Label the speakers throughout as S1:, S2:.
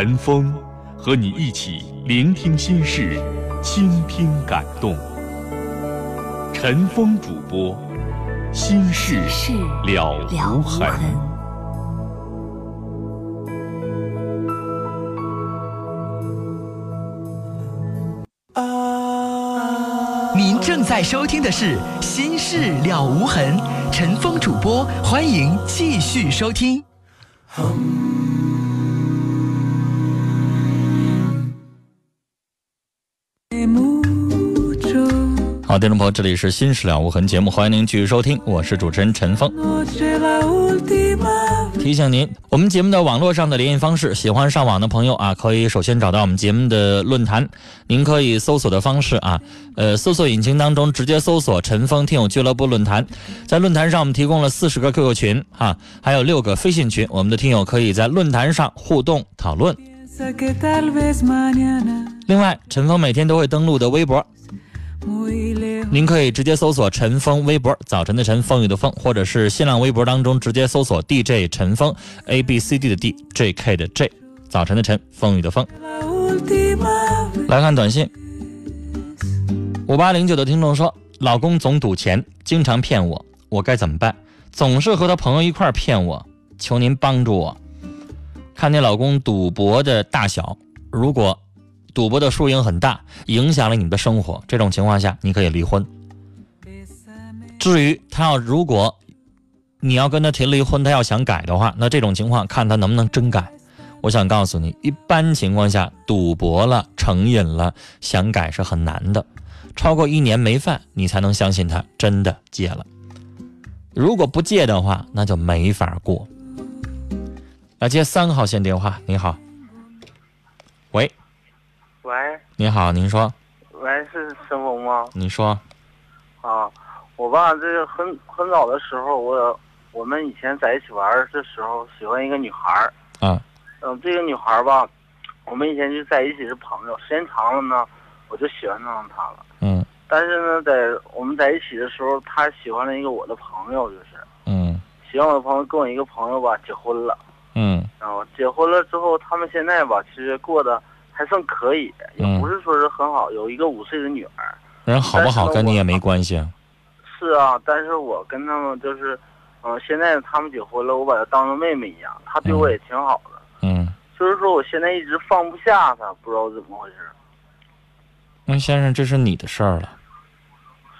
S1: 陈峰和你一起聆听心事。倾听感动，陈峰主播，心事了无痕。
S2: 您正在收听的是《心事了无痕》，陈峰主播，欢迎继续收听。
S3: 好，听众朋友，这里是《新事了无痕》节目，欢迎您继续收听，我是主持人陈峰。提醒您，我们节目的网络上的联系方式，喜欢上网的朋友啊，可以首先找到我们节目的论坛，您可以搜索的方式啊，呃，搜索引擎当中直接搜索“陈峰听友俱乐部论坛”。在论坛上，我们提供了四十个 QQ 群啊，还有六个飞信群，我们的听友可以在论坛上互动讨论。另外，陈峰每天都会登录的微博。您可以直接搜索陈峰微博，早晨的晨，风雨的风，或者是新浪微博当中直接搜索 DJ 陈峰，A B C D 的 D，J K 的 J，早晨的晨，风雨的风。来看短信，五八零九的听众说，老公总赌钱，经常骗我，我该怎么办？总是和他朋友一块骗我，求您帮助我。看你老公赌博的大小，如果。赌博的输赢很大，影响了你的生活。这种情况下，你可以离婚。至于他要如果你要跟他提离婚，他要想改的话，那这种情况看他能不能真改。我想告诉你，一般情况下，赌博了、成瘾了，想改是很难的。超过一年没犯，你才能相信他真的戒了。如果不戒的话，那就没法过。来接三号线电话，你好，喂，你好，您说。
S4: 喂，是陈峰吗？
S3: 你说。
S4: 啊，我吧，这个很很早的时候，我我们以前在一起玩的时候，喜欢一个女孩儿。
S3: 啊。
S4: 嗯，这个女孩儿吧，我们以前就在一起是朋友，时间长了呢，我就喜欢上她了。
S3: 嗯。
S4: 但是呢，在我们在一起的时候，她喜欢了一个我的朋友，就是。
S3: 嗯。
S4: 喜欢我的朋友跟我一个朋友吧结婚了。
S3: 嗯。
S4: 然后结婚了之后，他们现在吧，其实过得。还算可以，也不是说是很好。有一个五岁的女儿，
S3: 人好不好跟你也没关系。
S4: 是啊，但是我跟他们就是，嗯，现在他们结婚了，我把她当成妹妹一样，她对我也挺好的。
S3: 嗯，
S4: 就是说我现在一直放不下她，不知道怎么回事。
S3: 那先生，这是你的事儿了。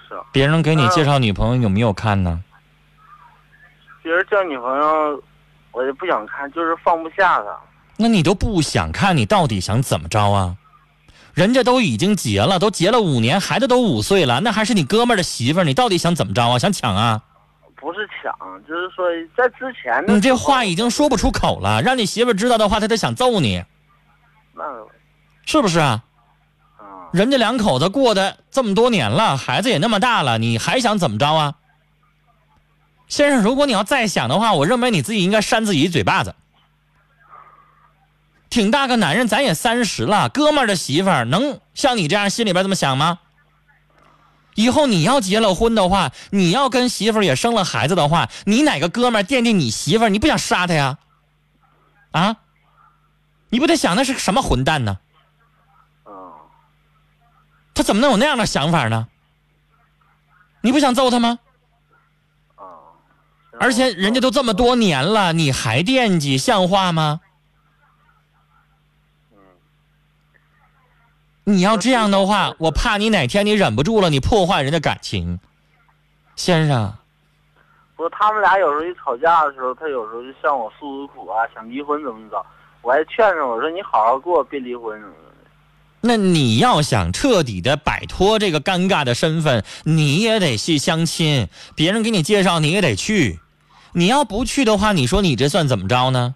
S4: 是啊。
S3: 别人给你介绍女朋友有没有看呢？
S4: 别人叫女朋友，我也不想看，就是放不下她。
S3: 那你都不想看，你到底想怎么着啊？人家都已经结了，都结了五年，孩子都五岁了，那还是你哥们儿的媳妇儿，你到底想怎么着啊？想抢啊？
S4: 不是抢，就是说在之前。
S3: 你这话已经说不出口了，让你媳妇儿知道的话，她得想揍你。
S4: 那
S3: 是不是啊？人家两口子过的这么多年了，孩子也那么大了，你还想怎么着啊？先生，如果你要再想的话，我认为你自己应该扇自己一嘴巴子。挺大个男人，咱也三十了，哥们儿的媳妇儿能像你这样心里边这么想吗？以后你要结了婚的话，你要跟媳妇儿也生了孩子的话，你哪个哥们儿惦记你媳妇儿，你不想杀他呀？啊？你不得想那是什么混蛋呢？他怎么能有那样的想法呢？你不想揍他吗？而且人家都这么多年了，你还惦记，像话吗？你要这样的话，我怕你哪天你忍不住了，你破坏人家感情，先生。
S4: 不，他们俩有时候一吵架的时候，他有时候就向我诉诉苦啊，想离婚怎么着，我还劝着我说你好好过，别离婚什么的。
S3: 那你要想彻底的摆脱这个尴尬的身份，你也得去相亲，别人给你介绍你也得去。你要不去的话，你说你这算怎么着呢？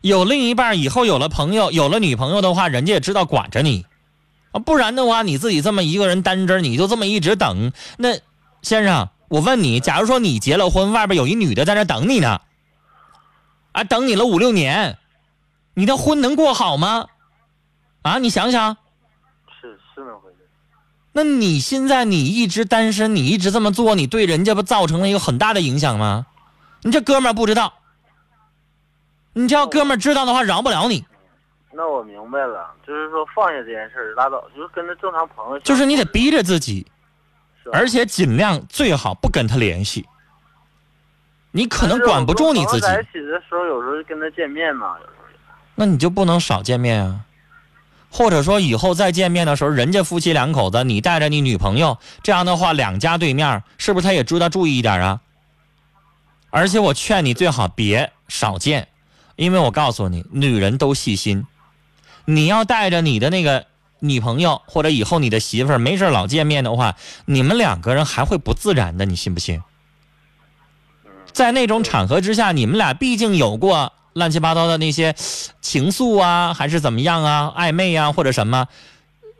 S3: 有另一半以后有了朋友，有了女朋友的话，人家也知道管着你，啊，不然的话，你自己这么一个人单着，你就这么一直等，那先生，我问你，假如说你结了婚，外边有一女的在那等你呢，啊，等你了五六年，你的婚能过好吗？啊，你想想，
S4: 是是那回事。
S3: 那你现在你一直单身，你一直这么做，你对人家不造成了一个很大的影响吗？你这哥们儿不知道。你这要哥们儿知道的话，饶不了你。
S4: 那我明白了，就是说放下这件事儿，拉倒，就是跟他正常朋友。
S3: 就是你得逼着自己，而且尽量最好不跟他联系。你可能管不住你自己。
S4: 在一起的时候，有时候跟他见面嘛，有时候。
S3: 那你就不能少见面啊？或者说以后再见面的时候，人家夫妻两口子，你带着你女朋友，这样的话，两家对面是不是他也知道注意一点啊？而且我劝你最好别少见。因为我告诉你，女人都细心。你要带着你的那个女朋友或者以后你的媳妇儿没事老见面的话，你们两个人还会不自然的，你信不信？在那种场合之下，你们俩毕竟有过乱七八糟的那些情愫啊，还是怎么样啊，暧昧啊或者什么，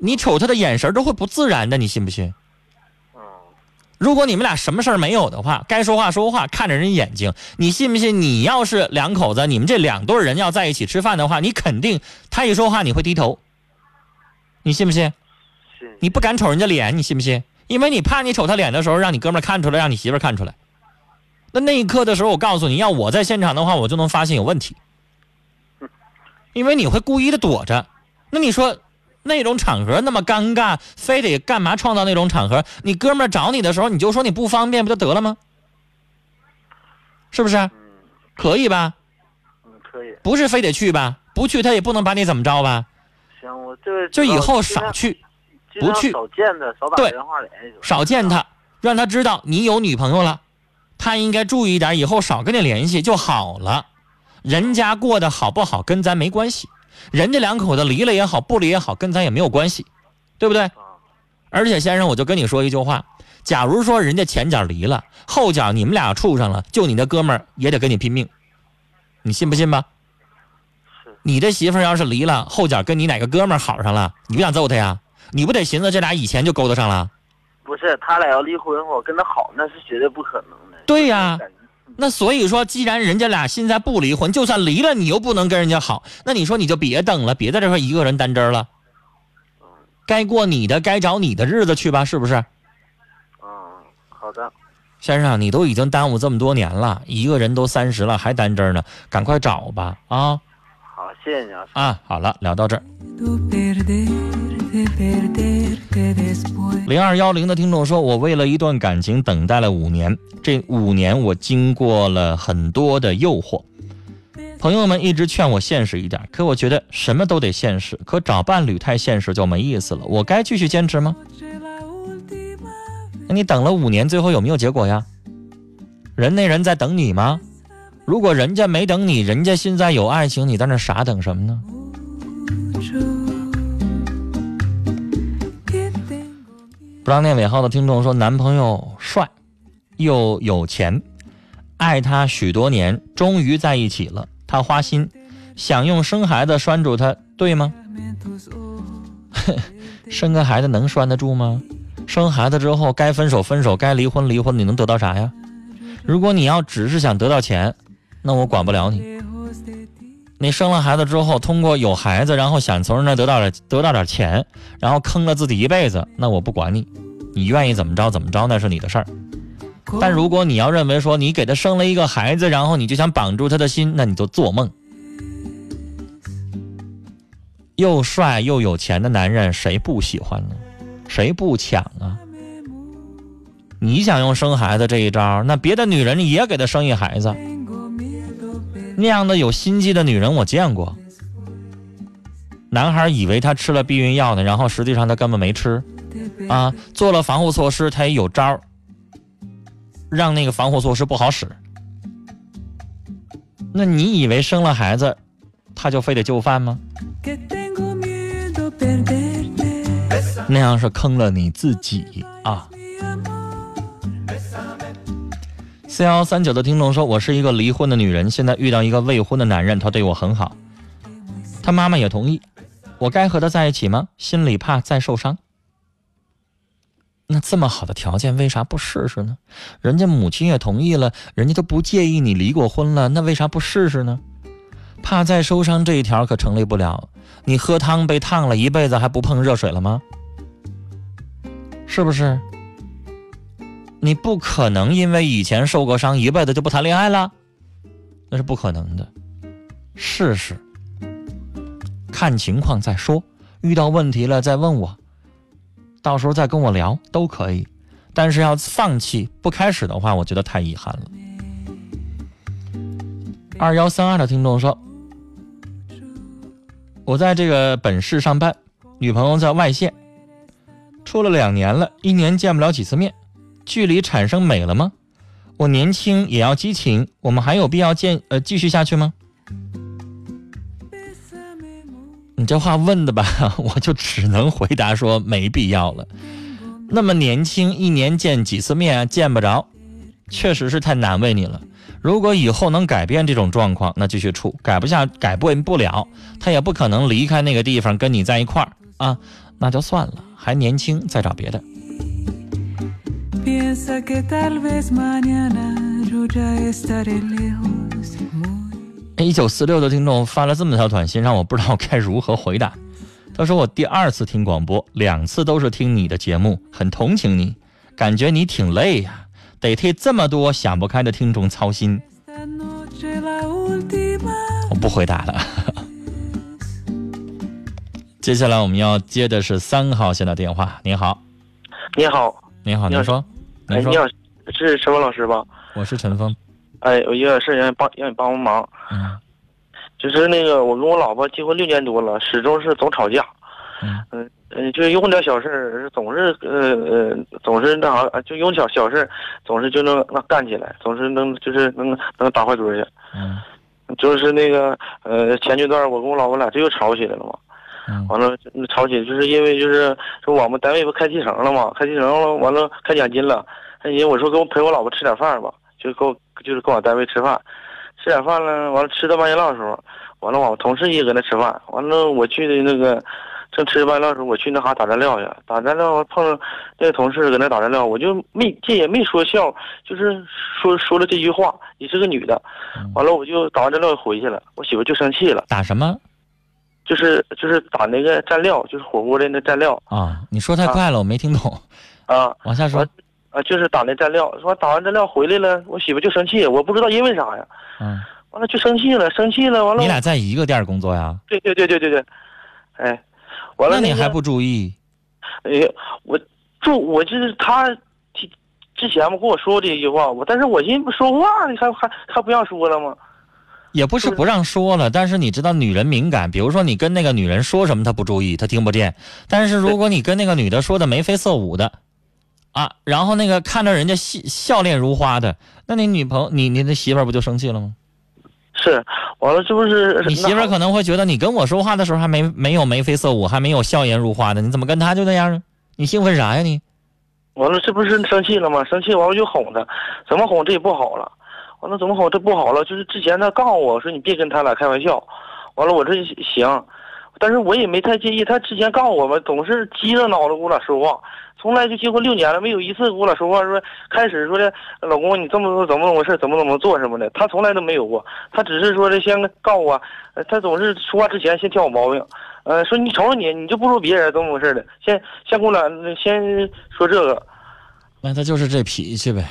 S3: 你瞅他的眼神都会不自然的，你信不信？如果你们俩什么事儿没有的话，该说话说话，看着人眼睛，你信不信？你要是两口子，你们这两对人要在一起吃饭的话，你肯定他一说话你会低头，你信不信？你不敢瞅人家脸，你信不信？因为你怕你瞅他脸的时候，让你哥们看出来，让你媳妇看出来。那那一刻的时候，我告诉你要我在现场的话，我就能发现有问题，因为你会故意的躲着。那你说？那种场合那么尴尬，非得干嘛创造那种场合？你哥们儿找你的时候，你就说你不方便，不就得了吗？是不是？
S4: 嗯，
S3: 可以吧？
S4: 嗯，可以。
S3: 不是非得去吧？不去他也不能把你怎么着吧？
S4: 行，我这
S3: 就以后少去，不去。
S4: 少见他，少打电话联系。
S3: 少见他，让他知道你有女朋友了，他应该注意一点，以后少跟你联系就好了。人家过得好不好跟咱没关系。人家两口子离了也好，不离也好，跟咱也没有关系，对不对？而且先生，我就跟你说一句话：假如说人家前脚离了，后脚你们俩处上了，就你那哥们儿也得跟你拼命，你信不信吧？你这媳妇要是离了，后脚跟你哪个哥们儿好上了，你不想揍他呀？你不得寻思这俩以前就勾搭上了？
S4: 不是，他俩要离婚，我跟他好那是绝对不可能的。
S3: 对呀。那所以说，既然人家俩现在不离婚，就算离了，你又不能跟人家好，那你说你就别等了，别在这块一个人单着了。该过你的，该找你的日子去吧，是不是？
S4: 嗯，好的。
S3: 先生，你都已经耽误这么多年了，一个人都三十了还单着呢，赶快找吧啊！
S4: 好，谢谢你啊。
S3: 啊，好了，聊到这儿。零二幺零的听众说：“我为了一段感情等待了五年，这五年我经过了很多的诱惑。朋友们一直劝我现实一点，可我觉得什么都得现实。可找伴侣太现实就没意思了。我该继续坚持吗？那你等了五年，最后有没有结果呀？人那人在等你吗？如果人家没等你，人家现在有爱情，你在那傻等什么呢？”不让念尾号的听众说：“男朋友帅，又有钱，爱他许多年，终于在一起了。他花心，想用生孩子拴住他，对吗？生个孩子能拴得住吗？生孩子之后该分手分手，该离婚离婚，你能得到啥呀？如果你要只是想得到钱，那我管不了你。你生了孩子之后，通过有孩子，然后想从人那得到点得到点钱，然后坑了自己一辈子，那我不管你，你愿意怎么着怎么着，那是你的事儿。但如果你要认为说你给他生了一个孩子，然后你就想绑住他的心，那你就做梦。又帅又有钱的男人，谁不喜欢呢？谁不抢啊？你想用生孩子这一招，那别的女人也给他生一孩子。那样的有心机的女人我见过，男孩以为他吃了避孕药呢，然后实际上他根本没吃，啊，做了防护措施，他也有招让那个防护措施不好使。那你以为生了孩子，他就非得就范吗？那样是坑了你自己啊。四幺三九的听众说：“我是一个离婚的女人，现在遇到一个未婚的男人，他对我很好，他妈妈也同意，我该和他在一起吗？心里怕再受伤。那这么好的条件，为啥不试试呢？人家母亲也同意了，人家都不介意你离过婚了，那为啥不试试呢？怕再受伤这一条可成立不了。你喝汤被烫了一辈子，还不碰热水了吗？是不是？”你不可能因为以前受过伤，一辈子就不谈恋爱了，那是不可能的。试试，看情况再说。遇到问题了再问我，到时候再跟我聊都可以。但是要放弃不开始的话，我觉得太遗憾了。二幺三二的听众说：“我在这个本市上班，女朋友在外县，处了两年了，一年见不了几次面。”距离产生美了吗？我年轻也要激情，我们还有必要见呃继续下去吗？你这话问的吧，我就只能回答说没必要了。那么年轻，一年见几次面见不着，确实是太难为你了。如果以后能改变这种状况，那继续处；改不下，改不不了，他也不可能离开那个地方跟你在一块儿啊，那就算了，还年轻，再找别的。一九四六的听众发了这么条短信，让我不知道该如何回答。他说：“我第二次听广播，两次都是听你的节目，很同情你，感觉你挺累呀，得替这么多想不开的听众操心。”我不回答了。接下来我们要接的是三号线的电话。您好，
S5: 您好，
S3: 您好，您说。
S5: 哎，你好，是陈峰老师吧？
S3: 我是陈峰。
S5: 哎，有一个事让你帮，让你帮帮忙。
S3: 嗯。
S5: 就是那个，我跟我老婆结婚六年多了，始终是总吵架。
S3: 嗯。
S5: 嗯嗯，就因为点小事总是呃呃，总是那啥，就因为小小事总是就能那干起来，总是能就是能能打坏嘴去。
S3: 嗯。
S5: 就是那个呃，前阶段我跟我老婆俩这又吵起来了嘛。完了，吵起就是因为就是说我们单位不开提成了嘛，开提成了，完了开奖金了，开奖金我说给我陪我老婆吃点饭吧，就跟我就是跟我单位吃饭，吃点饭了，完了吃到半夜的时候，完了我同事也搁那吃饭，完了我去的那个正吃半夜的时候，我去那哈打蘸料去，打蘸料碰上那个同事搁那打蘸料，我就没这也没说笑，就是说说了这句话，你是个女的，完了我就打完蘸料回去了，我媳妇就生气了，
S3: 打什么？
S5: 就是就是打那个蘸料，就是火锅的那蘸料
S3: 啊！你说太快了，我没听懂。
S5: 啊，
S3: 往下说。
S5: 啊，就是打那蘸料，说打完蘸料回来了，我媳妇就生气，我不知道因为啥呀。
S3: 嗯。
S5: 完了就生气了，生气了，完了。
S3: 你俩在一个店工作呀？
S5: 对对对对对对。哎，完了。
S3: 那你还不注意？
S5: 哎呀，我注我就是他，之前不跟我说过这一句话，我但是我寻思不说话，你还还还不让说了吗？
S3: 也不是不让说了，但是你知道女人敏感，比如说你跟那个女人说什么，她不注意，她听不见。但是如果你跟那个女的说的眉飞色舞的，啊，然后那个看着人家笑笑脸如花的，那你女朋友，你你的媳妇儿不就生气了吗？
S5: 是，完了这不是
S3: 你媳妇儿可能会觉得你跟我说话的时候还没没有眉飞色舞，还没有笑颜如花的，你怎么跟她就那样呢？你兴奋啥呀你？
S5: 完了这不是生气了吗？生气完了就哄她，怎么哄这也不好了。完了怎么好？这不好了，就是之前他告诉我说你别跟他俩开玩笑，完了我这行，但是我也没太介意。他之前告诉我们，总是急着脑子跟我俩说话，从来就结婚六年了，没有一次跟我俩说话说开始说的老公你这么做怎么怎么回事怎么怎么做什么的，他从来都没有过。他只是说的先告诉我，他总是说话之前先挑我毛病，呃，说你瞅瞅你，你就不如别人怎么回事的，先先跟我俩先说这个，
S3: 那他就是这脾气呗。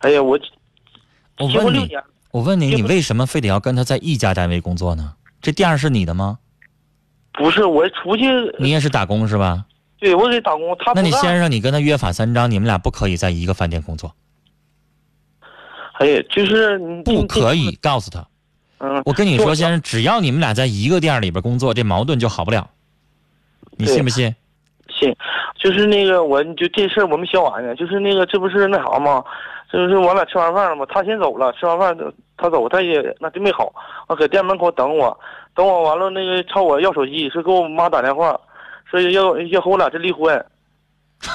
S5: 哎呀我。
S3: 我问你，我问你，你为什么非得要跟他在一家单位工作呢？这店是你的吗？
S5: 不是，我出去。
S3: 你也是打工是吧？
S5: 对，我给打工。他
S3: 那你先生，你跟他约法三章，你们俩不可以在一个饭店工作。
S5: 哎呀，就是
S3: 不可以告诉他。
S5: 嗯。
S3: 我跟你说，先生，只要你们俩在一个店里边工作，这矛盾就好不了。你信不信？
S5: 信。就是那个，我就这事儿我没写完呢。就是那个，这不是那啥吗？就是我俩吃完饭了嘛，他先走了，吃完饭他走，他也那就没好，我搁店门口等我，等我完了那个朝我要手机，说给我妈打电话，说要要和我俩这离婚。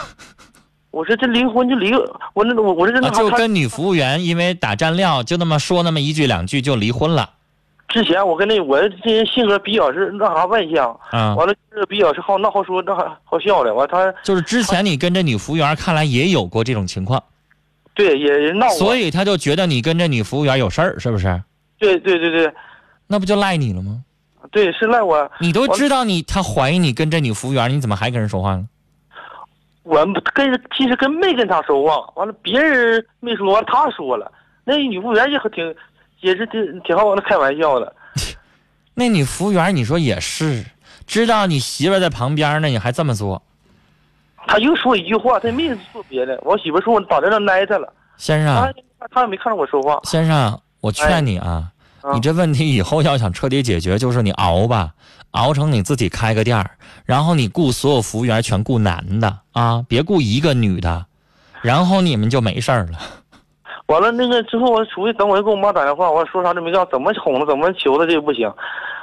S5: 我说这离婚就离，我那我我这
S3: 就跟女服务员因为打蘸料就那么说那么一句两句就离婚了。
S5: 之前我跟那我这人性格比较是那啥外向，
S3: 啊，
S5: 完了是比较是好闹好说那好好笑的。完他
S3: 就是之前你跟这女服务员看来也有过这种情况，
S5: 对，也闹过，
S3: 所以他就觉得你跟这女服务员有事儿，是不是？
S5: 对对对对，
S3: 那不就赖你了吗？
S5: 对，是赖我。
S3: 你都知道你他怀疑你跟这女服务员，你怎么还跟人说话呢？
S5: 我跟其实跟没跟他说话，完了别人没说，完他说了。那女服务员也挺，也是挺挺好，那开玩笑的。
S3: 那女服务员，你说也是，知道你媳妇在旁边呢，你还这么做？
S5: 他又说一句话，他没说别的。我媳妇说我打在那挨他了。
S3: 先生，
S5: 他也没看着我说话。
S3: 先生，我劝你啊，你这问题以后要想彻底解决，就是你熬吧。熬成你自己开个店儿，然后你雇所有服务员全雇男的啊，别雇一个女的，然后你们就没事儿了。
S5: 完了那个之后，我出去等我给我妈打电话，我说啥都没干，怎么哄他，怎么求她，这不行。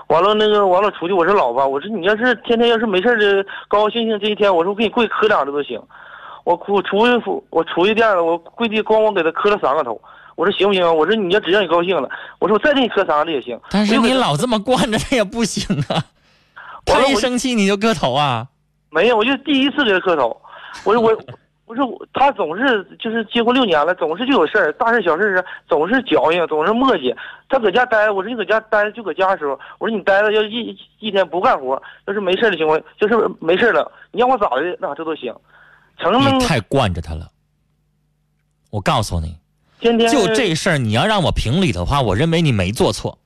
S5: 完了那个完了出去，我说老婆，我说你要是天天要是没事的高高兴兴这一天，我说我给你跪磕两个都行。我我出去我出去店了，我跪地咣咣给他磕了三个头。我说行不行？我说你要只要你高兴了，我说我再给你磕三个也行。
S3: 但是你老这么惯着他也不行啊。他一生气你就磕头啊？
S5: 没有，我就第一次给他磕头。我说我，我说他总是就是结婚六年了，总是就有事儿，大事小事是总是矫情，总是磨叽。他搁家待，我说你搁家待就搁家的时候，我说你待着要一一天不干活，要是没事的情况，就是没事了，你让我咋的那这都行。成
S3: 你太惯着他了。我告诉你，
S5: 天天
S3: 就这事儿，你要让我评理的话，我认为你没做错。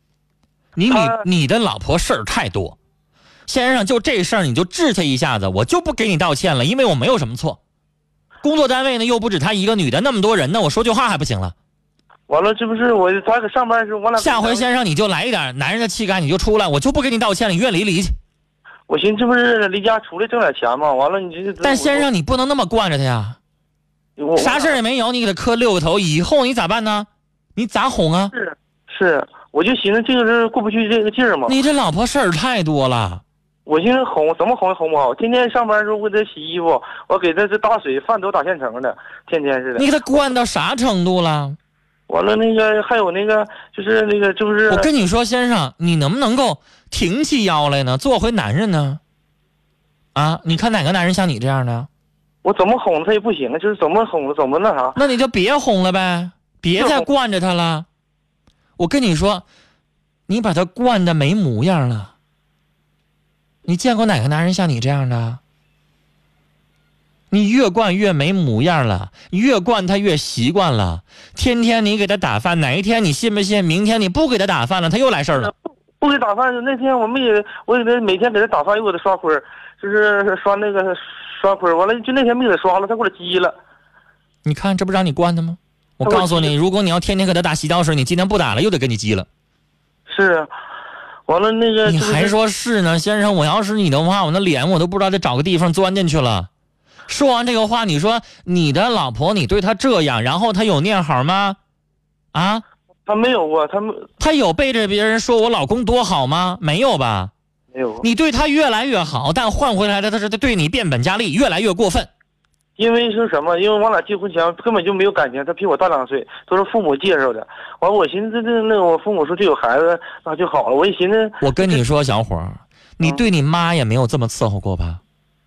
S3: 你你你的老婆事儿太多。先生，就这事儿你就治他一下子，我就不给你道歉了，因为我没有什么错。工作单位呢又不止她一个女的，那么多人呢，我说句话还不行了。
S5: 完了，这不是我他搁上班时候，我俩
S3: 下回先生你就来一点男人的气概，你就出来，我就不给你道歉了，你愿离离去。
S5: 我寻思这不是离家出来挣点钱吗？完了你这
S3: 但先生你不能那么惯着他呀。啥事也没有，你给他磕六个头，以后你咋办呢？你咋哄啊？
S5: 是是，我就寻思这个人过不去这个劲儿嘛。
S3: 你这老婆事儿太多了。
S5: 我寻思哄，怎么哄也哄不好。天天上班的时候，我给他洗衣服，我给他这打水，饭都打现成的，天天似的。
S3: 你给他惯到啥程度了？
S5: 完了，那个还有那个，就是那个，就是
S3: 我跟你说，先生，你能不能够挺起腰来呢？做回男人呢？啊，你看哪个男人像你这样的？
S5: 我怎么哄他也不行，就是怎么哄怎么那啥。
S3: 那你就别哄了呗，别再惯着他了。我跟你说，你把他惯的没模样了。你见过哪个男人像你这样的？你越惯越没模样了，越惯他越习惯了。天天你给他打饭，哪一天你信不信？明天你不给他打饭了，他又来事儿了。
S5: 不给打饭，那天我没给，我给他每天给他打饭，又给他刷坤就是刷那个刷坤完了就那天没给他刷了，他给我急了。
S3: 你看，这不让你惯的吗？我告诉你，如果你要天天给他打洗脚水，你今天不打了，又得给你急了。
S5: 是。完了，那个
S3: 你还说是呢，先生，我要是你的话，我那脸我都不知道得找个地方钻进去了。说完这个话，你说你的老婆，你对她这样，然后她有念好吗？啊？
S5: 她没有啊，她没，
S3: 她有背着别人说我老公多好吗？没有吧？
S5: 没有。
S3: 你对她越来越好，但换回来的她是她对你变本加厉，越来越过分。
S5: 因为是什么？因为我俩结婚前根本就没有感情，他比我大两岁，都是父母介绍的。完，我寻思这这那个，我父母说这有孩子那就好了。我一寻思，
S3: 我跟你说，小伙儿，你对你妈也没有这么伺候过吧？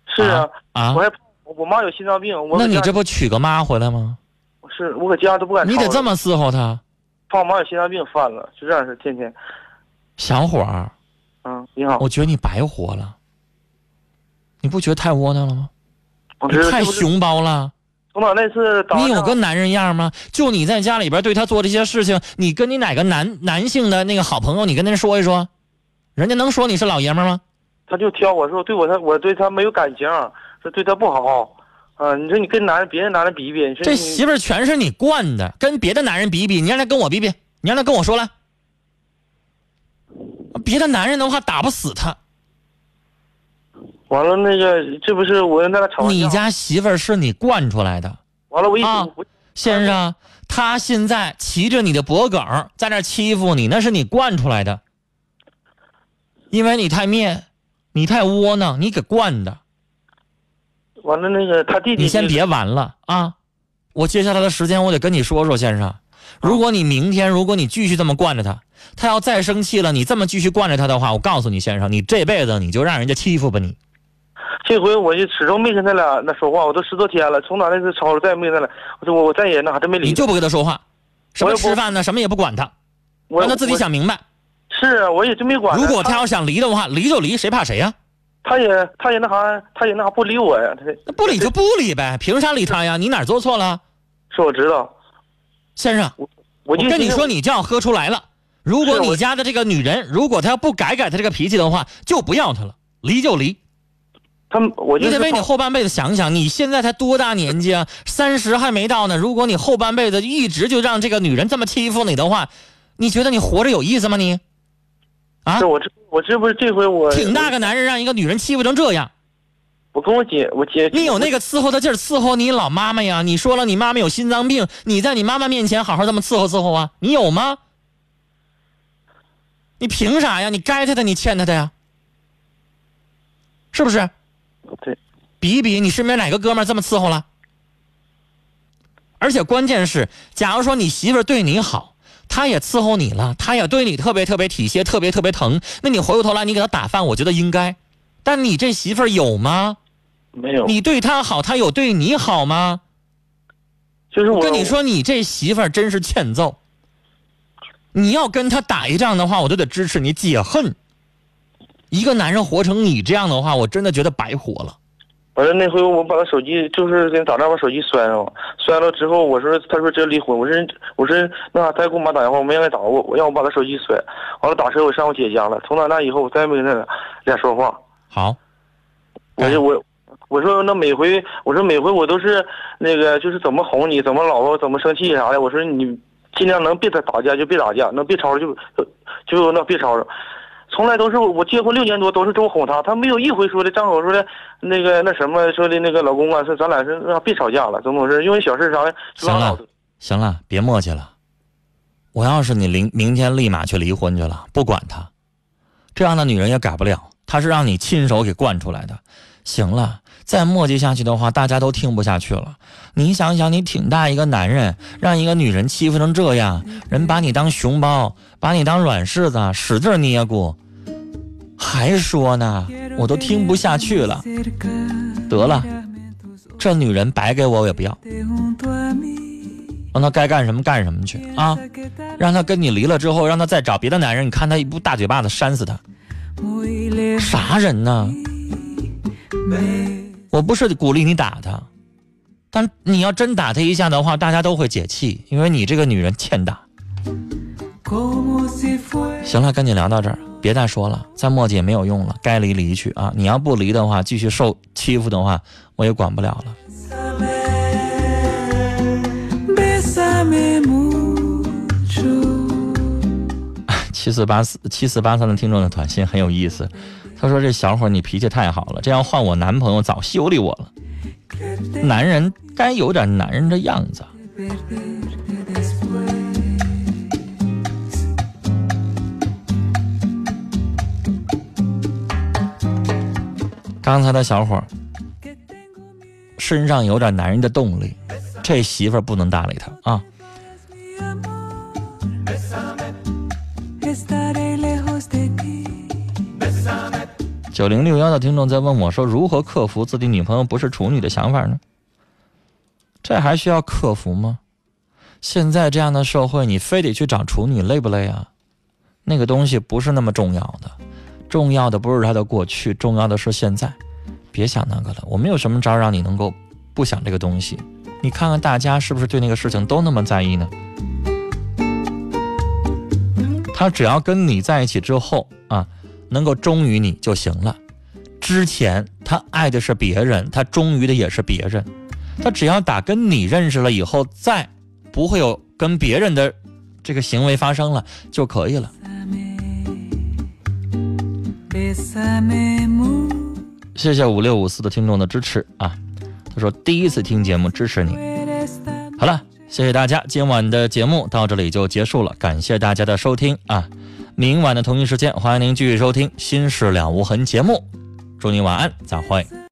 S5: 是啊，
S3: 啊，
S5: 我还我妈有心脏病，我
S3: 那你这不娶个妈回来吗？
S5: 是我搁家都不敢。
S3: 你得这么伺候她。
S5: 怕我妈有心脏病犯了，就这样式，天天。
S3: 小伙儿，
S5: 嗯，你好。
S3: 我觉得你白活了，你不觉得太窝囊了吗？
S5: 你
S3: 太熊包了！
S5: 从哪那次
S3: 你有个男人样吗？就你在家里边对他做这些事情，你跟你哪个男男性的那个好朋友，你跟他说一说，人家能说你是老爷们吗？
S5: 他就挑我说对我他我对他没有感情，说对他不好，啊，你说你跟男人别的男人比比，
S3: 这媳妇儿全是你惯的，跟别的男人比比，你让他跟我比比，你让他跟我说来，别的男人的话打不死他。
S5: 完了，那个这不是我跟他吵
S3: 你家媳妇儿是你惯出来的。
S5: 完了，我一
S3: 先生，他现在骑着你的脖梗在那欺负你，那是你惯出来的。因为你太面，你太窝囊，你给惯的。
S5: 完了那个他弟弟，
S3: 你先别完了啊！我接下来的时间我得跟你说说，先生。如果你明天如果你继续这么惯着他，他要再生气了，你这么继续惯着他的话，我告诉你，先生，你这辈子你就让人家欺负吧你。
S5: 这回我就始终没跟他俩那说话，我都十多天了，从哪那次吵了再也没跟他俩，我我我再也那啥真没理。
S3: 你就不跟他说话，什么吃饭呢？什么也不管他，让他自己想明白。
S5: 是啊，我也真没管。
S3: 如果他要想离的话，离就离，谁怕谁呀？
S5: 他也他也那啥，他也那啥不理我呀。
S3: 他不理就不理呗，凭啥理他呀？你哪做错了？
S5: 是我知道，
S3: 先生，
S5: 我
S3: 我跟你说，你这样喝出来了。如果你家的这个女人，如果她要不改改她这个脾气的话，就不要她了，离就离。
S5: 他我
S3: 你得为你后半辈子想想，你现在才多大年纪啊？三十还没到呢。如果你后半辈子一直就让这个女人这么欺负你的话，你觉得你活着有意思吗？你啊？
S5: 我这我这不是这回我
S3: 挺大个男人，让一个女人欺负成这样。
S5: 我跟我姐，我姐
S3: 你有那个伺候的劲儿，伺候你老妈妈呀？你说了你妈妈有心脏病，你在你妈妈面前好好这么伺候伺候啊？你有吗？你凭啥呀？你该她的，你欠她的呀？是不是？
S5: 对，
S3: 比一比，你身边哪个哥们这么伺候了？而且关键是，假如说你媳妇对你好，她也伺候你了，她也对你特别特别体贴，特别特别疼，那你回过头来你给她打饭，我觉得应该。但你这媳妇有吗？
S5: 没有。
S3: 你对她好，她有对你好吗？
S5: 就是我
S3: 跟你说，你这媳妇真是欠揍。你要跟她打一仗的话，我都得支持你解恨。一个男人活成你这样的话，我真的觉得白活了。
S5: 完了那回我把他手机就是跟打仗把手机摔了，摔了之后我说他说这离婚，我说我说那啥他给我妈打电话，我没让他打我，我让我把他手机摔，完了打车我上我姐家了。从那那以后我再也没跟他俩说话。
S3: 好，
S5: 我就我我说那每回我说每回我都是那个就是怎么哄你怎么老婆怎么生气啥的，我说你尽量能别再打架就别打架，能别吵吵就就那别吵吵。从来都是我结婚六年多，都是这么哄她，她没有一回说的张口说的，那个那什么说的那个老公啊，说咱俩是别吵架了，怎么回事？因为小事啥的。
S3: 行了，行了，别磨叽了。我要是你，明明天立马去离婚去了，不管她。这样的女人也改不了，她是让你亲手给惯出来的。行了，再磨叽下去的话，大家都听不下去了。你想想，你挺大一个男人，让一个女人欺负成这样，人把你当熊猫，把你当软柿子，使劲捏咕，还说呢，我都听不下去了。得了，这女人白给我我也不要，让她该干什么干什么去啊！让她跟你离了之后，让她再找别的男人，你看她一部大嘴巴子扇死她。啥人呢？我不是鼓励你打他，但你要真打他一下的话，大家都会解气，因为你这个女人欠打。行了，跟你聊到这儿，别再说了，再磨叽也没有用了，该离离去啊！你要不离的话，继续受欺负的话，我也管不了了。七四八四七四八三的听众的短信很有意思。他说：“这小伙，你脾气太好了，这样换我男朋友早修理我了。男人该有点男人的样子。”刚才的小伙身上有点男人的动力，这媳妇不能搭理他啊。九零六幺的听众在问我说：“如何克服自己女朋友不是处女的想法呢？”这还需要克服吗？现在这样的社会，你非得去找处女，累不累啊？那个东西不是那么重要的，重要的不是他的过去，重要的是现在。别想那个了，我们有什么招让你能够不想这个东西。你看看大家是不是对那个事情都那么在意呢？他只要跟你在一起之后啊。能够忠于你就行了。之前他爱的是别人，他忠于的也是别人。他只要打跟你认识了以后，再不会有跟别人的这个行为发生了就可以了。谢谢五六五四的听众的支持啊！他说第一次听节目支持你。好了，谢谢大家，今晚的节目到这里就结束了，感谢大家的收听啊！明晚的同一时间，欢迎您继续收听《心事了无痕》节目。祝您晚安，再会。